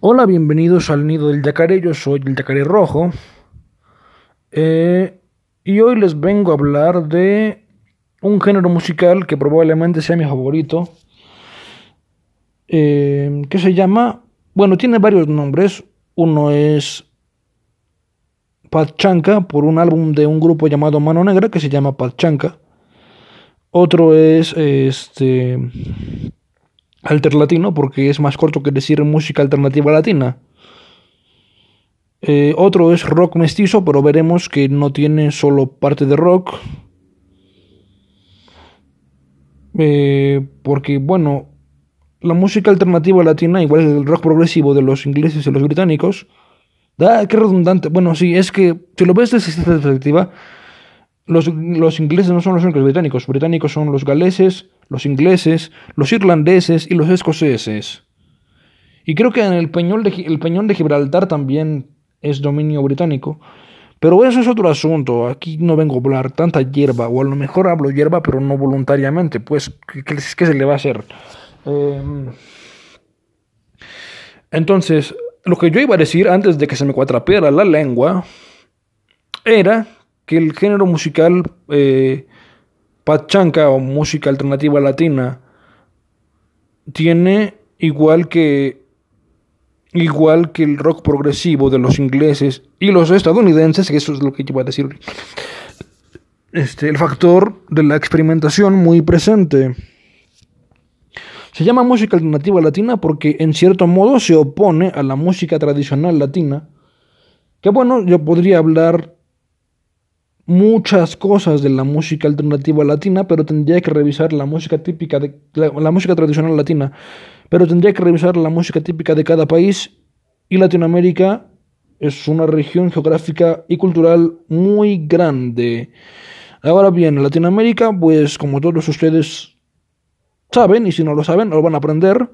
Hola, bienvenidos al nido del yacaré, yo soy el yacaré rojo. Eh, y hoy les vengo a hablar de un género musical que probablemente sea mi favorito. eh, que se llama, bueno, tiene varios nombres. Uno es Pachanca, por un álbum de un grupo llamado Mano Negra que se llama Pachanca. Otro es este alterlatino porque es más corto que decir música alternativa latina. Eh, otro es rock mestizo, pero veremos que no tiene solo parte de rock. Eh, porque, bueno, la música alternativa latina, igual el rock progresivo de los ingleses y los británicos, da, qué redundante. Bueno, sí, es que si lo ves desde esta perspectiva, los, los ingleses no son los únicos británicos. Británicos son los galeses, los ingleses, los irlandeses y los escoceses. Y creo que en el peñón de, Gibraltar también es dominio británico. Pero eso es otro asunto. Aquí no vengo a hablar tanta hierba, o a lo mejor hablo hierba, pero no voluntariamente. Pues, ¿qué, qué- qué se le va a hacer? Em, entonces, lo que yo iba a decir antes de que se me cuatrapeara la lengua era que el género musical eh, pachanca o música alternativa latina tiene igual que igual que el rock progresivo de los ingleses y los estadounidenses, que eso es lo que yo iba a decir, este, el factor de la experimentación muy presente. Se llama música alternativa latina porque en cierto modo se opone a la música tradicional latina. Que bueno, yo podría hablar muchas cosas de la música alternativa latina, pero tendría que revisar la música típica de la, música tradicional latina, pero tendría que revisar la música típica de cada país y Latinoamérica es una región geográfica y cultural muy grande. Ahora bien, Latinoamérica, pues como todos ustedes saben, y si no lo saben, lo van a aprender,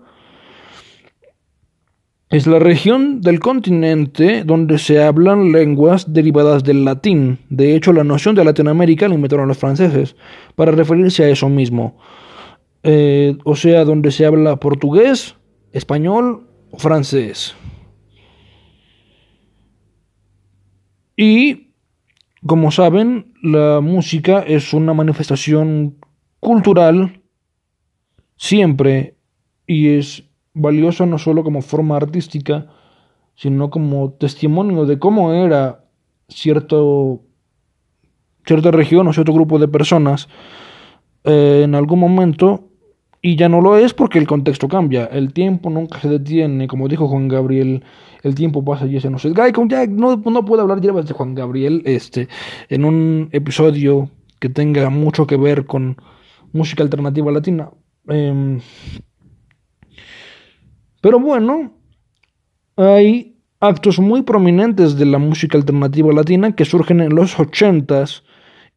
es la región del continente donde se hablan lenguas derivadas del latín. De hecho, la noción de Latinoamérica la inventaron los franceses para referirse a eso mismo. Eh, o sea, donde se habla portugués, español o francés. Y, como saben, la música es una manifestación cultural siempre y es valiosa no solo como forma artística, sino como testimonio de cómo era cierto, cierta región o cierto grupo de personas eh, en algún momento y ya no lo es porque el contexto cambia, el tiempo nunca se detiene, como dijo Juan Gabriel, el tiempo pasa y ese no se... Ya no, no puedo hablar hierbas de Juan Gabriel este, en un episodio que tenga mucho que ver con música alternativa latina. Em, pero bueno, hay actos muy prominentes de la música alternativa latina que surgen en los ochentas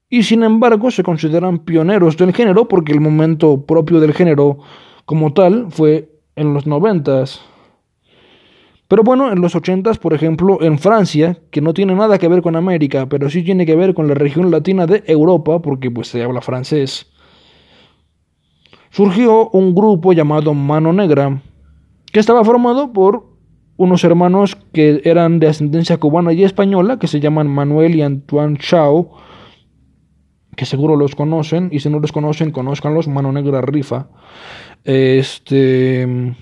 y sin embargo se consideran pioneros del género porque el momento propio del género como tal fue en los noventas. Pero bueno, en los ochentas, por ejemplo, en Francia, que no tiene nada que ver con América, pero sí tiene que ver con la región latina de Europa, porque pues se habla francés, surgió un grupo llamado Mano Negra, que estaba formado por unos hermanos que eran de ascendencia cubana y española, que se llaman Manuel y Antoine Chao, que seguro los conocen, y si no los conocen, conózcanlos, Mano Negra Rifa. Este.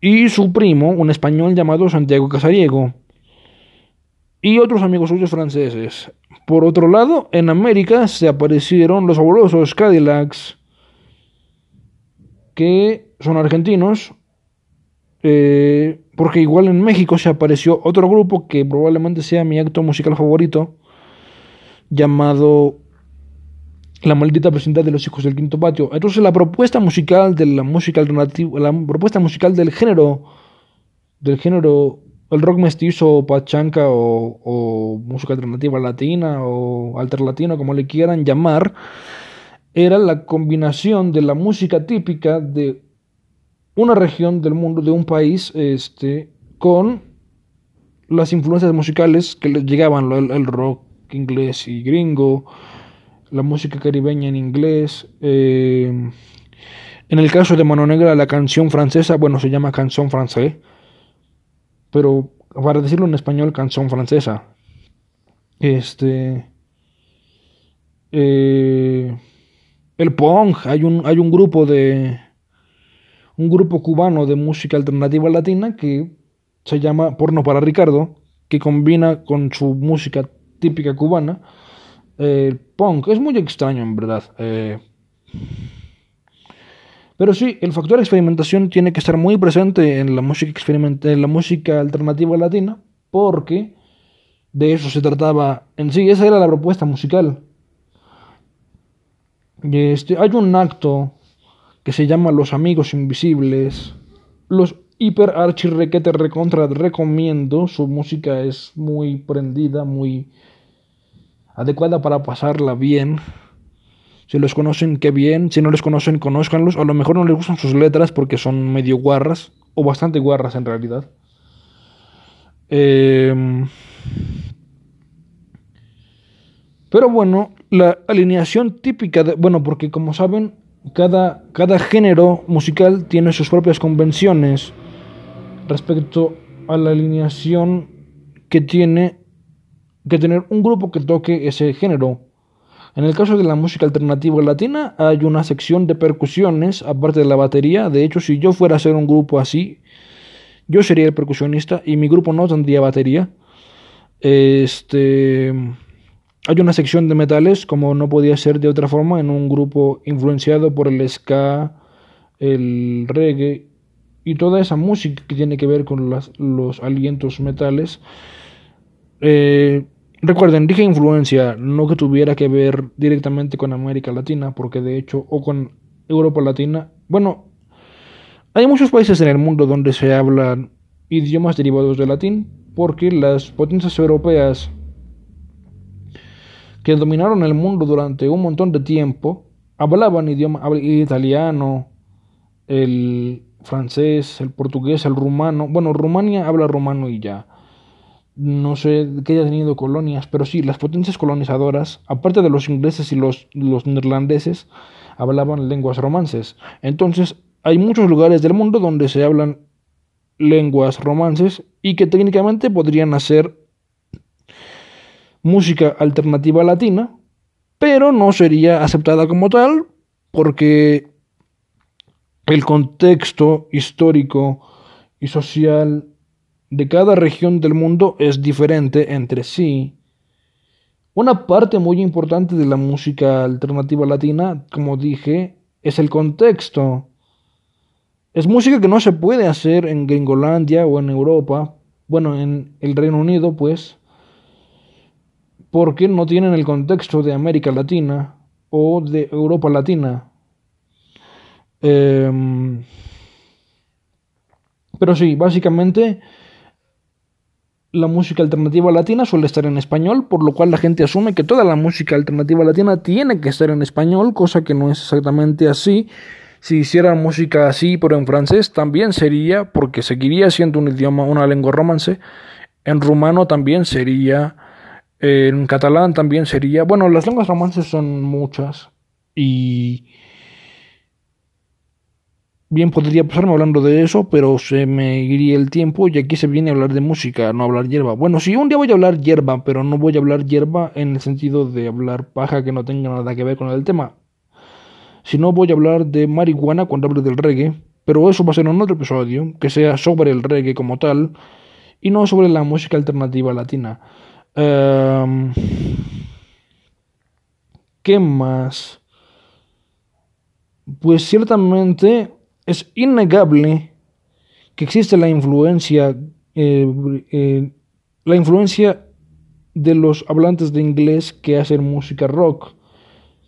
Y su primo, un español llamado Santiago Casariego. Y otros amigos suyos franceses. Por otro lado, en América se aparecieron los fabulosos Cadillacs, que son argentinos, eh, porque igual en México se apareció otro grupo que probablemente sea mi acto musical favorito, llamado La maldita vecindad de los hijos del quinto patio. Entonces la propuesta musical de la música alternativa, la propuesta musical del género, del género, el rock mestizo, pachanca o, o música alternativa latina o alterlatino, como le quieran llamar, era la combinación de la música típica de una región del mundo, de un país, este, con las influencias musicales que les llegaban, el, rock inglés y gringo, la música caribeña en inglés, eh, En el caso de Mano Negra, la canción francesa, bueno, se llama canción francés, pero para decirlo en español, canción francesa. Este. Eh, el punk, hay un, hay un grupo de. Un grupo cubano de música alternativa latina que se llama Porno para Ricardo, que combina con su música típica cubana el punk. Es muy extraño, en verdad. Eh, pero sí, el factor experimentación tiene que estar muy presente en la música en la música alternativa latina, porque de eso se trataba en sí, esa era la propuesta musical. Este, hay un acto que se llama Los Amigos Invisibles. Los hiper archi requete recontra recomiendo. Su música es muy prendida, muy adecuada para pasarla bien. Si los conocen, qué bien. Si no les conocen, conózcanlos. A lo mejor no les gustan sus letras porque son medio guarras. O bastante guarras en realidad. Em, pero bueno, la alineación típica de... Bueno, porque como saben, cada, cada género musical tiene sus propias convenciones respecto a la alineación que tiene que tener un grupo que toque ese género. En el caso de la música alternativa latina hay una sección de percusiones aparte de la batería. De hecho, si yo fuera a ser un grupo así, yo sería el percusionista y mi grupo no tendría batería. Este hay una sección de metales, como no podía ser de otra forma, en un grupo influenciado por el ska, el reggae y toda esa música que tiene que ver con los alientos metales. Eh, Recuerden, dije influencia, no que tuviera que ver directamente con América Latina, porque de hecho, o con Europa Latina. Bueno, hay muchos países en el mundo donde se hablan idiomas derivados del latín, porque las potencias europeas que dominaron el mundo durante un montón de tiempo hablaban idioma italiano, el francés, el portugués, el rumano. Bueno, Rumania habla rumano y ya no sé que haya tenido colonias, pero sí, las potencias colonizadoras, aparte de los ingleses y los, los neerlandeses, hablaban lenguas romances. Entonces, hay muchos lugares del mundo donde se hablan lenguas romances y que técnicamente podrían hacer música alternativa latina, pero no sería aceptada como tal porque el contexto histórico y social de cada región del mundo es diferente entre sí. Una parte muy importante de la música alternativa latina, como dije, es el contexto. Es música que no se puede hacer en Gringolandia o en Europa, bueno, en el Reino Unido, pues, porque no tienen el contexto de América Latina o de Europa Latina. Em, pero sí, básicamente la música alternativa latina suele estar en español, por lo cual la gente asume que toda la música alternativa latina tiene que estar en español, cosa que no es exactamente así. Si hiciera música así, pero en francés, también sería, porque seguiría siendo un idioma, una lengua romance. En rumano también sería. En catalán también sería. Bueno, las lenguas romances son muchas. Y Bien podría pasarme hablando de eso, pero se me iría el tiempo y aquí se viene a hablar de música, no hablar hierba. Bueno, sí, un día voy a hablar hierba, pero no voy a hablar hierba en el sentido de hablar paja que no tenga nada que ver con el tema. Si no, voy a hablar de marihuana cuando hable del reggae, pero eso va a ser en otro episodio, que sea sobre el reggae como tal, y no sobre la música alternativa latina. Em, ¿Qué más? Pues ciertamente es innegable que existe la influencia, eh, eh, la influencia de los hablantes de inglés que hacen música rock.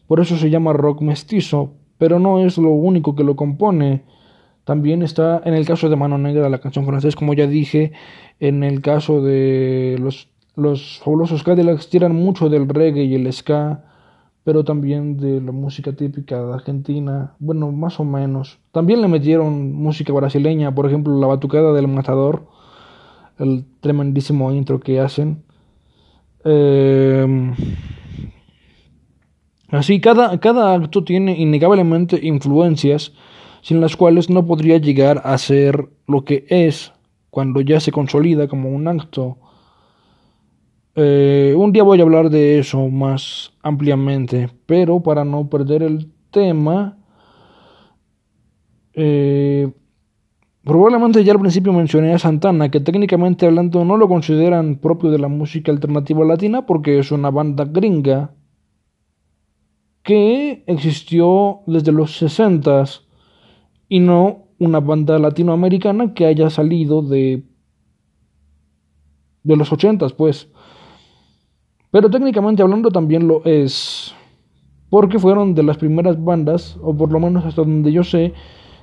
Por eso se llama rock mestizo, pero no es lo único que lo compone. También está en el caso de Mano Negra la canción francesa, como ya dije, en el caso de los, los fabulosos Cadillacs tiran mucho del reggae y el ska pero también de la música típica de Argentina, bueno, más o menos. También le metieron música brasileña, por ejemplo, la batucada del matador, el tremendísimo intro que hacen. Em, así, cada, cada acto tiene innegablemente influencias sin las cuales no podría llegar a ser lo que es cuando ya se consolida como un acto. Eh, un día voy a hablar de eso más ampliamente, pero para no perder el tema, eh, probablemente ya al principio mencioné a Santana, que técnicamente hablando no lo consideran propio de la música alternativa latina porque es una banda gringa que existió desde los 60 y no una banda latinoamericana que haya salido de de los 80 pues. Pero técnicamente hablando también lo es porque fueron de las primeras bandas, o por lo menos hasta donde yo sé,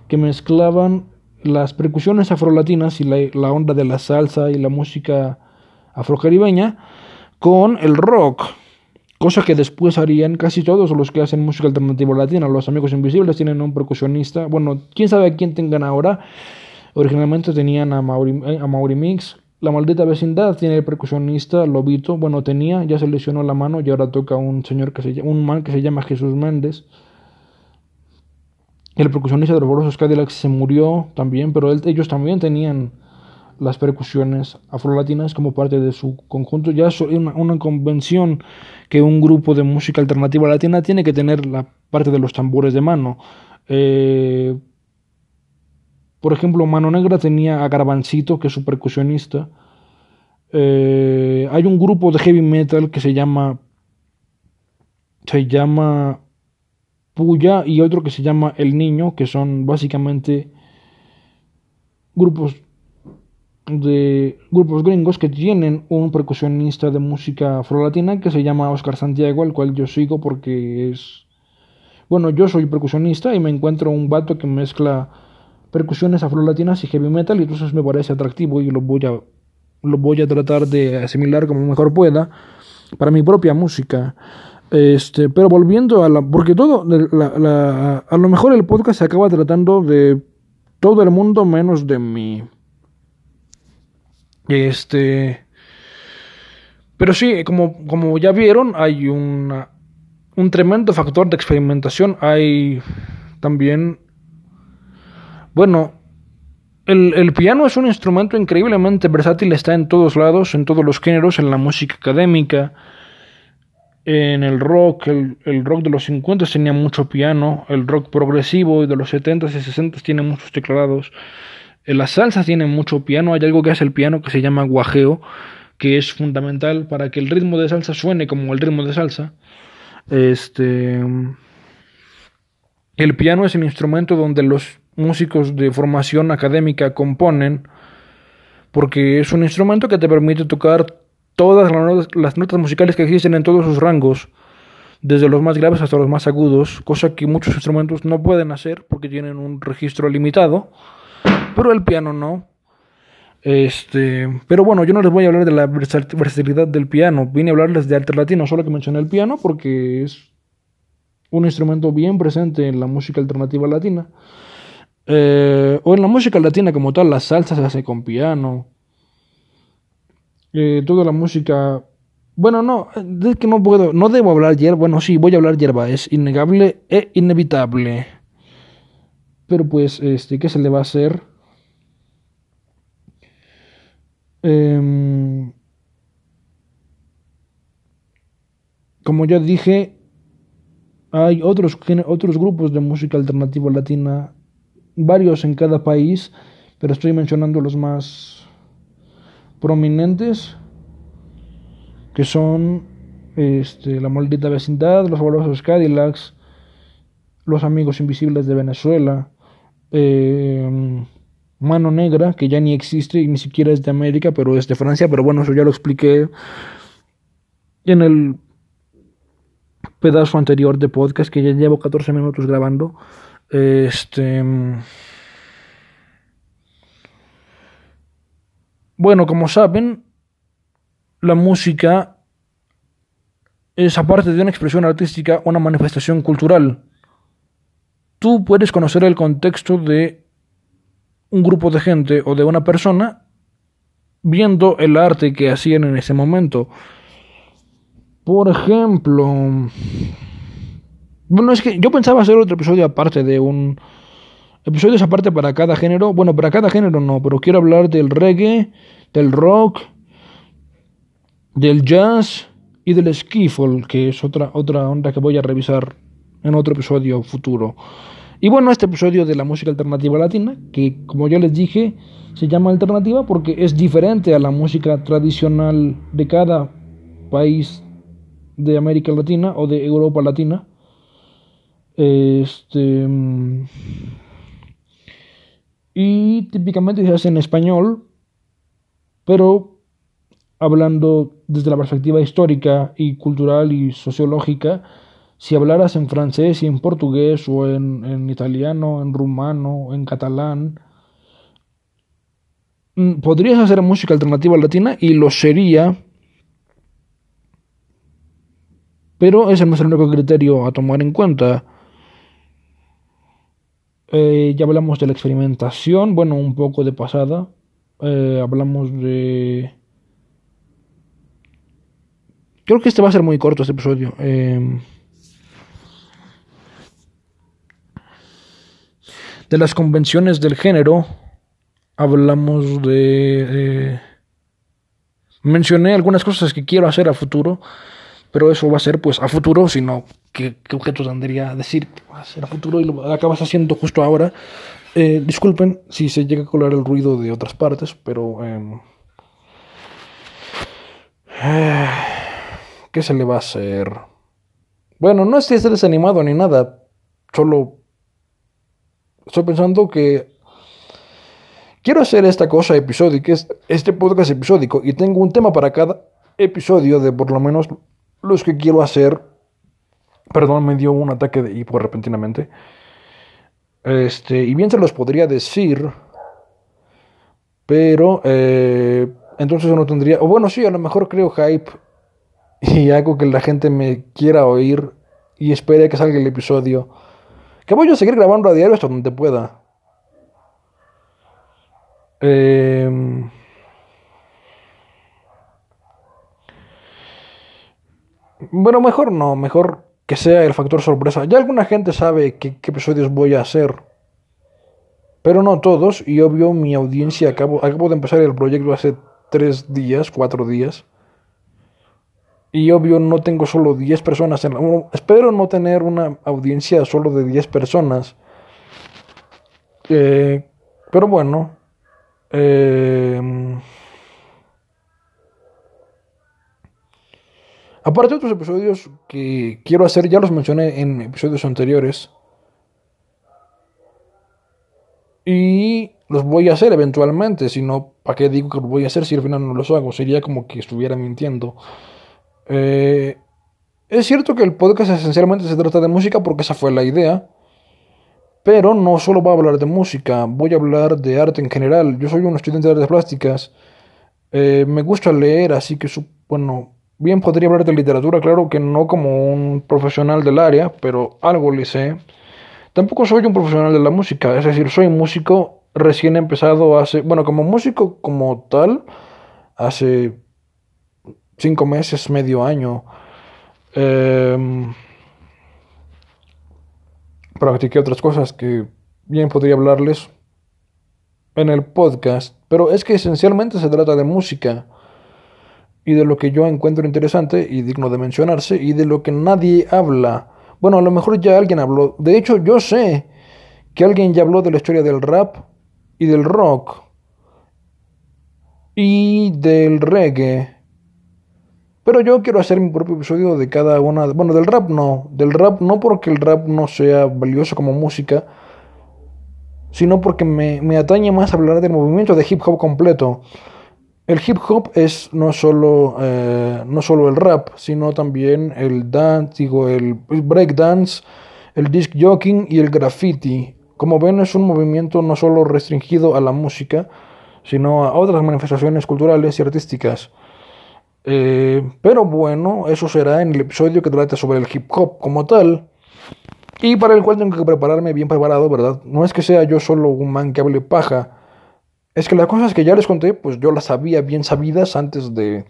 que mezclaban las percusiones afrolatinas y la, onda de la salsa y la música afrocaribeña con el rock cosa que después harían casi todos los que hacen música alternativa latina. Los Amigos Invisibles tienen un percusionista, bueno, quién sabe a quién tengan ahora. Originalmente tenían a Mauri, eh, a Mauri Mix. La maldita vecindad tiene el percusionista Lobito, bueno, tenía, ya se lesionó la mano y ahora toca un señor que se un man que se llama Jesús Méndez. El percusionista de los Borosos Cadillacs se murió también, pero ellos también tenían las percusiones afrolatinas como parte de su conjunto. Ya es una, una, convención que un grupo de música alternativa latina tiene que tener la parte de los tambores de mano. Eh, por ejemplo, Mano Negra tenía a Garbancito, que es su percusionista. Eh, hay un grupo de heavy metal que se llama se llama Puya y otro que se llama El Niño, que son básicamente grupos de grupos gringos que tienen un percusionista de música afrolatina que se llama Oscar Santiago, al cual yo sigo porque es... Bueno, yo soy percusionista y me encuentro un vato que mezcla percusiones afrolatinas y heavy metal y entonces me parece atractivo y lo voy a, lo voy a tratar de asimilar como mejor pueda para mi propia música. Este, pero volviendo a la... Porque todo, la, a lo mejor el podcast se acaba tratando de todo el mundo menos de mí. Este. Pero sí, como, como ya vieron, hay una, un tremendo factor de experimentación. Hay también. Bueno, el, el, piano es un instrumento increíblemente versátil, está en todos lados, en todos los géneros, en la música académica, en el rock, el, el rock de los 50 tenía mucho piano, el rock progresivo y de los 70 y 60 tiene muchos teclados. La salsa tiene mucho piano, hay algo que hace el piano que se llama guajeo, que es fundamental para que el ritmo de salsa suene como el ritmo de salsa. Este el piano es el instrumento donde los músicos de formación académica componen porque es un instrumento que te permite tocar todas las notas musicales que existen en todos sus rangos, desde los más graves hasta los más agudos, cosa que muchos instrumentos no pueden hacer porque tienen un registro limitado pero el piano no. Este, pero bueno, yo no les voy a hablar de la versatilidad del piano, vine a hablarles de arte latino, solo que mencioné el piano porque es un instrumento bien presente en la música alternativa latina. Eh, o en la música latina como tal, la salsa se hace con piano. Eh, toda la música. Bueno, no, es que no puedo, no debo hablar hierba. Bueno, sí, voy a hablar hierba, es innegable e inevitable. Pero pues, este, ¿qué se le va a hacer? Eh, como ya dije, hay otros, otros grupos de música alternativa latina, varios en cada país, pero estoy mencionando los más prominentes, que son este, La Maldita Vecindad, Los Fabulosos Cadillacs, Los Amigos Invisibles de Venezuela, eh, Mano Negra, que ya ni existe y ni siquiera es de América, pero es de Francia, pero bueno, eso ya lo expliqué en el pedazo anterior de podcast que ya llevo 14 minutos grabando. Este Bueno, como saben, la música es aparte de una expresión artística, una manifestación cultural. Tú puedes conocer el contexto de un grupo de gente o de una persona viendo el arte que hacían en ese momento. Por ejemplo, bueno, es que yo pensaba hacer otro episodio aparte de un episodios aparte para cada género. Bueno, para cada género no, pero quiero hablar del reggae, del rock, del jazz y del skiffle, que es otra, otra onda que voy a revisar en otro episodio futuro. Y bueno, este episodio de la música alternativa latina, que como ya les dije, se llama alternativa porque es diferente a la música tradicional de cada país de América Latina o de Europa Latina. Este y típicamente se hace en español, pero hablando desde la perspectiva histórica y cultural y sociológica, si hablaras en francés y en portugués o en, italiano, en rumano, en catalán, mm, podrías hacer música alternativa latina y lo sería, pero ese no es el único criterio a tomar en cuenta. Eh, ya hablamos de la experimentación, bueno, un poco de pasada. Eh, hablamos de... Creo que este va a ser muy corto, este episodio. Eh, de las convenciones del género, hablamos de... mencioné algunas cosas que quiero hacer a futuro, pero eso va a ser pues a futuro, sino que, qué objeto tendría decir que va a ser a futuro y lo acabas haciendo justo ahora. Eh, disculpen si se llega a colar el ruido de otras partes, pero... Em, ¿Qué se le va a hacer? Bueno, no es que esté desanimado ni nada, solo estoy pensando que quiero hacer esta cosa episódica, este podcast episódico, y tengo un tema para cada episodio de por lo menos los que quiero hacer. Perdón, me dio un ataque de hipo repentinamente. Este, y bien se los podría decir, pero eh, entonces no tendría, o bueno, sí, a lo mejor creo hype y algo que la gente me quiera oír y espere que salga el episodio. Que voy a seguir grabando a diario hasta donde pueda. Eh, bueno, mejor no, mejor que sea el factor sorpresa. Ya alguna gente sabe qué, episodios voy a hacer. Pero no todos, y obvio mi audiencia, acabo, acabo de empezar el proyecto hace tres días, cuatro días. Y obvio no tengo solo 10 personas. En espero no tener una audiencia solo de 10 personas. Eh, pero bueno. Eh, aparte de otros episodios que quiero hacer, ya los mencioné en episodios anteriores. Y los voy a hacer eventualmente. Si no, ¿para qué digo que los voy a hacer si al final no los hago? Sería como que estuviera mintiendo. Eh, es cierto que el podcast esencialmente se trata de música porque esa fue la idea. Pero no solo voy a hablar de música, voy a hablar de arte en general. Yo soy un estudiante de artes plásticas. Eh, me gusta leer, así que, bueno, bien podría hablar de literatura, claro que no como un profesional del área, pero algo le sé. Tampoco soy un profesional de la música, es decir, soy músico recién empezado hace, bueno, como músico como tal, hace cinco meses, medio año. Eh, practiqué otras cosas que bien podría hablarles en el podcast, pero es que esencialmente se trata de música y de lo que yo encuentro interesante y digno de mencionarse y de lo que nadie habla. Bueno, a lo mejor ya alguien habló. De hecho, yo sé que alguien ya habló de la historia del rap y del rock y del reggae pero yo quiero hacer mi propio episodio de cada una. Bueno, del rap no. Del rap no porque el rap no sea valioso como música, sino porque me, me atañe más hablar del movimiento de hip hop completo. El hip hop es no solo, eh, no solo el rap, sino también el dance, digo, el break dance, el disc jockey y el graffiti. Como ven, es un movimiento no solo restringido a la música, sino a otras manifestaciones culturales y artísticas. Eh, pero bueno, eso será en el episodio que trate sobre el hip hop como tal. Y para el cual tengo que prepararme bien preparado, ¿verdad? No es que sea yo solo un man que hable paja. Es que las cosas que ya les conté, pues yo las sabía bien sabidas antes de,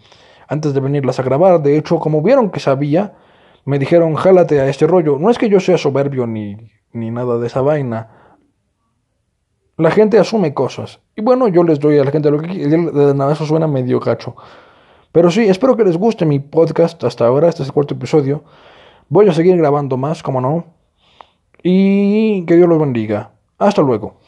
antes de venirlas a grabar. De hecho, como vieron que sabía, me dijeron, jálate a este rollo. No es que yo sea soberbio ni, ni nada de esa vaina. la gente asume cosas. Y bueno, yo les doy a la gente lo que nada, eso suena medio gacho. Pero sí, espero que les guste mi podcast hasta ahora. Este es el cuarto episodio. Voy a seguir grabando más, como no. Y que Dios los bendiga. Hasta luego.